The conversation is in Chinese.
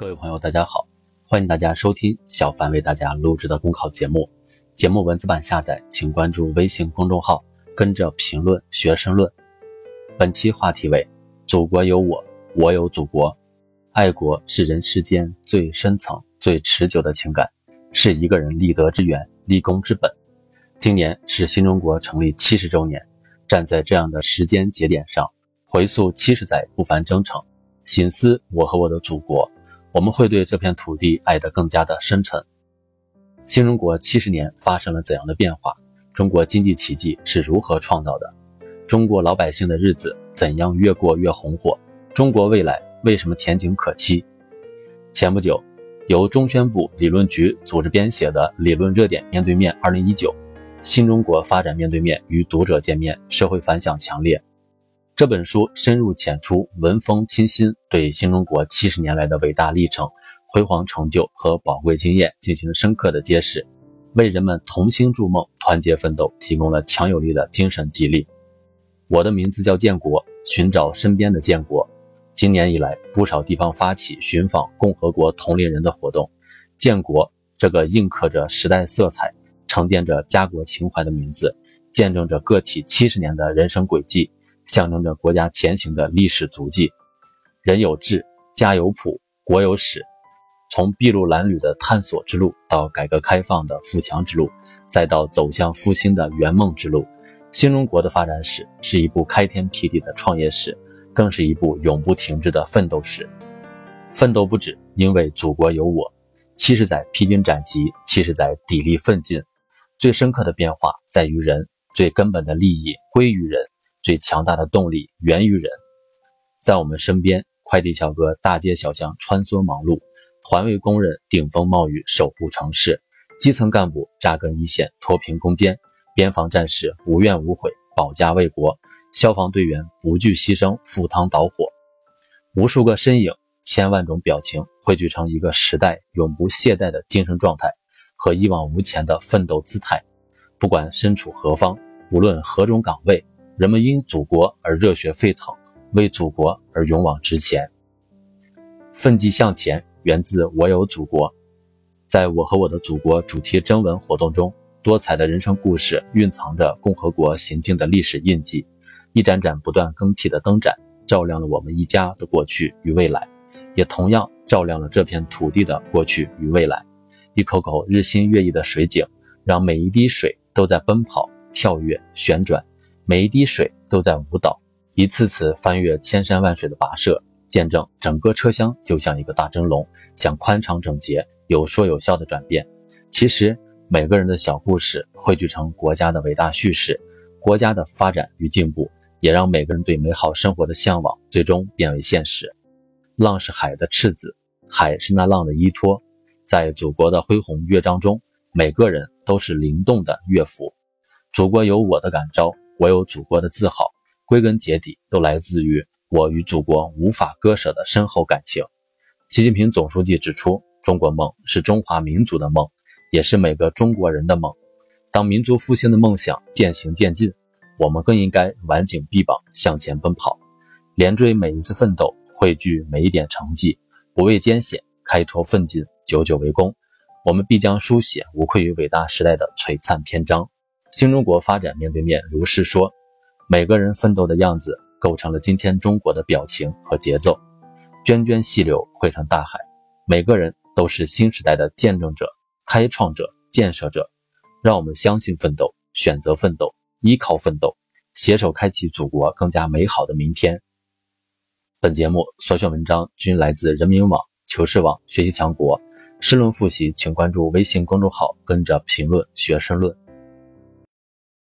各位朋友，大家好，欢迎大家收听小凡为大家录制的公考节目。节目文字版下载，请关注微信公众号，跟着评论学申论。本期话题为：祖国有我，我有祖国。爱国是人世间最深层、最持久的情感，是一个人立德之源、立功之本。今年是新中国成立七十周年，站在这样的时间节点上，回溯七十载不凡征程，醒思我和我的祖国。我们会对这片土地爱得更加的深沉。新中国七十年发生了怎样的变化？中国经济奇迹是如何创造的？中国老百姓的日子怎样越过越红火？中国未来为什么前景可期？前不久，由中宣部理论局组织编写的《理论热点面对面二零一九：新中国发展面对面与读者见面》，社会反响强烈。这本书深入浅出、文风清新，对新中国七十年来的伟大历程、辉煌成就和宝贵经验进行深刻的揭示，为人们同心筑梦、团结奋斗提供了强有力的精神激励。我的名字叫建国，寻找身边的建国。今年以来，不少地方发起寻访共和国同龄人的活动。建国这个印刻着时代色彩、沉淀着家国情怀的名字，见证着个体七十年的人生轨迹。象征着国家前行的历史足迹。人有志，家有谱，国有史。从筚路蓝缕的探索之路，到改革开放的富强之路，再到走向复兴的圆梦之路，新中国的发展史是一部开天辟地的创业史，更是一部永不停滞的奋斗史。奋斗不止，因为祖国有我。七十载披荆斩棘，七十载砥砺奋进。最深刻的变化在于人，最根本的利益归于人。最强大的动力源于人，在我们身边，快递小哥大街小巷穿梭忙碌，环卫工人顶风冒雨守护城市，基层干部扎根一线脱贫攻坚，边防战士无怨无悔保家卫国，消防队员不惧牺牲赴汤蹈火，无数个身影，千万种表情汇聚成一个时代永不懈怠的精神状态和一往无前的奋斗姿态。不管身处何方，无论何种岗位。人们因祖国而热血沸腾，为祖国而勇往直前。奋进向前源自我有祖国。在我和我的祖国主题征文活动中，多彩的人生故事蕴藏着共和国行进的历史印记。一盏盏不断更替的灯盏，照亮了我们一家的过去与未来，也同样照亮了这片土地的过去与未来。一口口日新月异的水井，让每一滴水都在奔跑、跳跃、旋转。每一滴水都在舞蹈，一次次翻越千山万水的跋涉，见证整个车厢就像一个大蒸笼，向宽敞整洁、有说有笑的转变。其实，每个人的小故事汇聚成国家的伟大叙事，国家的发展与进步，也让每个人对美好生活的向往最终变为现实。浪是海的赤子，海是那浪的依托。在祖国的恢宏乐章中，每个人都是灵动的乐符。祖国有我的感召。我有祖国的自豪，归根结底都来自于我与祖国无法割舍的深厚感情。习近平总书记指出，中国梦是中华民族的梦，也是每个中国人的梦。当民族复兴的梦想渐行渐近，我们更应该挽紧臂膀向前奔跑，连追每一次奋斗，汇聚每一点成绩，不畏艰险，开拓奋进，久久为功。我们必将书写无愧于伟大时代的璀璨篇章。新中国发展面对面如是说，每个人奋斗的样子构成了今天中国的表情和节奏。涓涓细流汇成大海，每个人都是新时代的见证者、开创者、建设者。让我们相信奋斗，选择奋斗，依靠奋斗，携手开启祖国更加美好的明天。本节目所选文章均来自人民网、求是网、学习强国。申论复习，请关注微信公众号，跟着评论学申论。